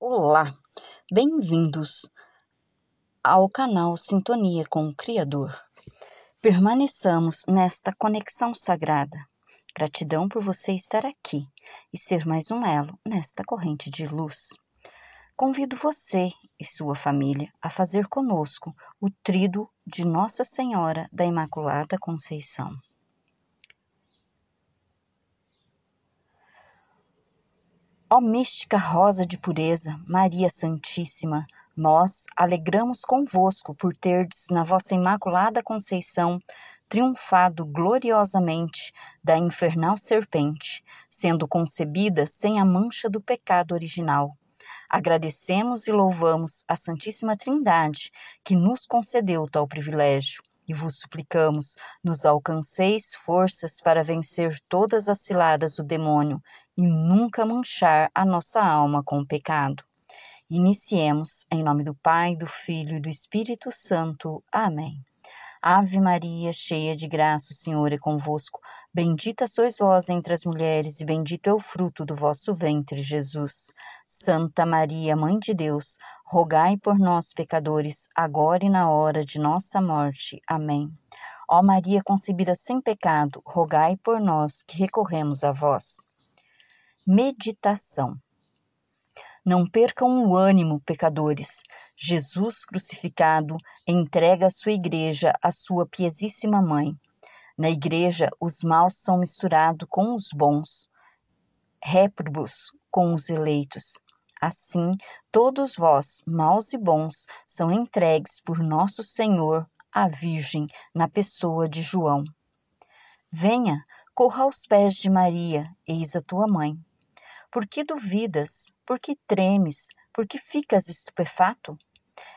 Olá, bem-vindos ao canal Sintonia com o Criador. Permaneçamos nesta conexão sagrada. Gratidão por você estar aqui e ser mais um elo nesta corrente de luz. Convido você e sua família a fazer conosco o trido de Nossa Senhora da Imaculada Conceição. Ó mística rosa de pureza, Maria Santíssima, nós alegramos convosco por terdes na vossa imaculada conceição triunfado gloriosamente da infernal serpente, sendo concebida sem a mancha do pecado original. Agradecemos e louvamos a Santíssima Trindade que nos concedeu tal privilégio e vos suplicamos, nos alcanceis forças para vencer todas as ciladas do demônio e nunca manchar a nossa alma com o pecado. Iniciemos em nome do Pai, do Filho e do Espírito Santo. Amém. Ave Maria, cheia de graça, o Senhor é convosco. Bendita sois vós entre as mulheres, e bendito é o fruto do vosso ventre, Jesus. Santa Maria, Mãe de Deus, rogai por nós, pecadores, agora e na hora de nossa morte. Amém. Ó Maria concebida sem pecado, rogai por nós que recorremos a vós. Meditação. Não percam o ânimo, pecadores. Jesus crucificado entrega a sua igreja à sua piesíssima mãe. Na igreja, os maus são misturados com os bons, réprobos com os eleitos. Assim, todos vós, maus e bons, são entregues por nosso Senhor à Virgem, na pessoa de João. Venha, corra aos pés de Maria, eis a tua mãe. Por que duvidas? Por que tremes? Por que ficas estupefato?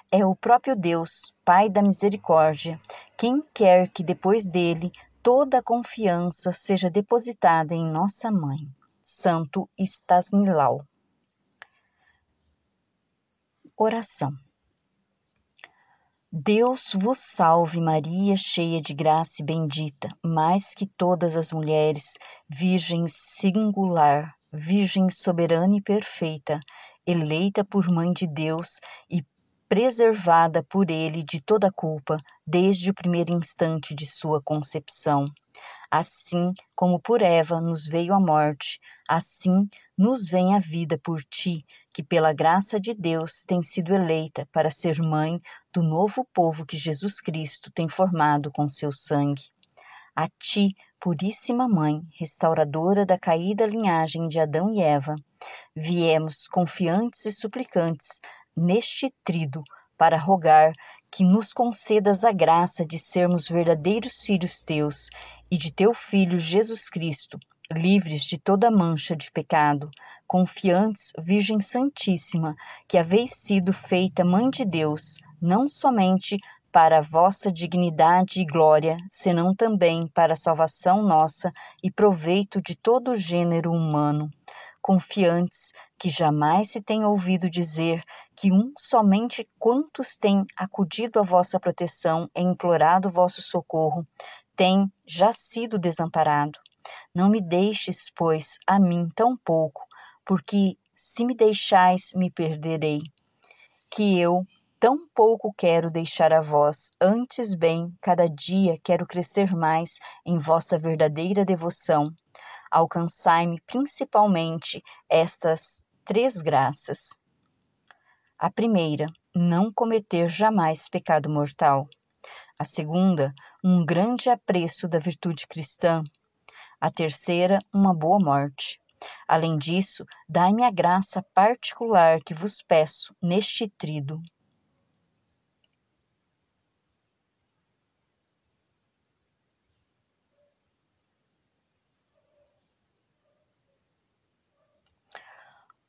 É o próprio Deus, Pai da misericórdia, quem quer que depois dele toda a confiança seja depositada em nossa mãe, Santo Stasnilau. Oração. Deus vos salve, Maria, cheia de graça e bendita, mais que todas as mulheres, Virgem singular, Virgem soberana e perfeita, eleita por Mãe de Deus e preservada por Ele de toda culpa desde o primeiro instante de sua concepção. Assim como por Eva nos veio a morte, assim nos vem a vida por ti, que pela graça de Deus tem sido eleita para ser mãe do novo povo que Jesus Cristo tem formado com seu sangue. A ti, Puríssima Mãe, restauradora da caída linhagem de Adão e Eva, viemos confiantes e suplicantes neste trido para rogar que nos concedas a graça de sermos verdadeiros filhos teus e de teu Filho Jesus Cristo, livres de toda mancha de pecado, confiantes, Virgem Santíssima, que haveis sido feita Mãe de Deus, não somente para vossa dignidade e glória, senão também para a salvação nossa e proveito de todo o gênero humano. Confiantes que jamais se tem ouvido dizer que um somente quantos têm acudido à vossa proteção e implorado vosso socorro, tem já sido desamparado. Não me deixes, pois, a mim tão pouco, porque se me deixais, me perderei. Que eu, Tão pouco quero deixar a vós, antes bem, cada dia quero crescer mais em vossa verdadeira devoção. Alcançai-me principalmente estas três graças. A primeira, não cometer jamais pecado mortal. A segunda, um grande apreço da virtude cristã. A terceira, uma boa morte. Além disso, dai-me a graça particular que vos peço neste trido.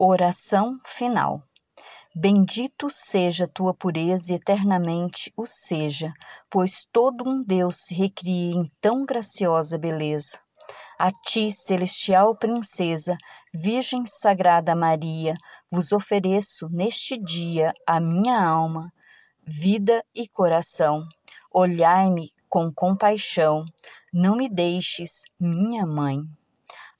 Oração final. Bendito seja tua pureza e eternamente o seja, pois todo um Deus se recria em tão graciosa beleza. A ti, celestial princesa, Virgem Sagrada Maria, vos ofereço neste dia a minha alma, vida e coração. Olhai-me com compaixão, não me deixes, minha mãe.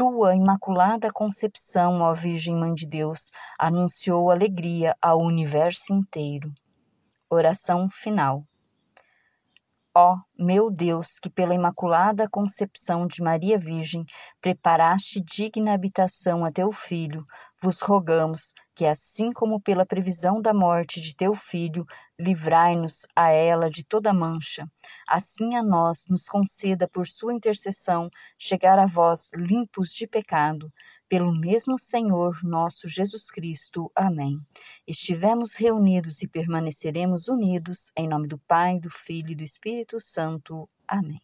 tua imaculada concepção, ó Virgem Mãe de Deus, anunciou alegria ao universo inteiro. Oração final. Ó meu Deus, que pela imaculada concepção de Maria Virgem preparaste digna habitação a teu Filho, vos rogamos que, assim como pela previsão da morte de teu Filho, livrai-nos a ela de toda mancha, assim a nós nos conceda por sua intercessão chegar a vós limpos de pecado, pelo mesmo Senhor nosso Jesus Cristo. Amém. Estivemos reunidos e permaneceremos unidos, em nome do Pai, do Filho e do Espírito Santo. Amém.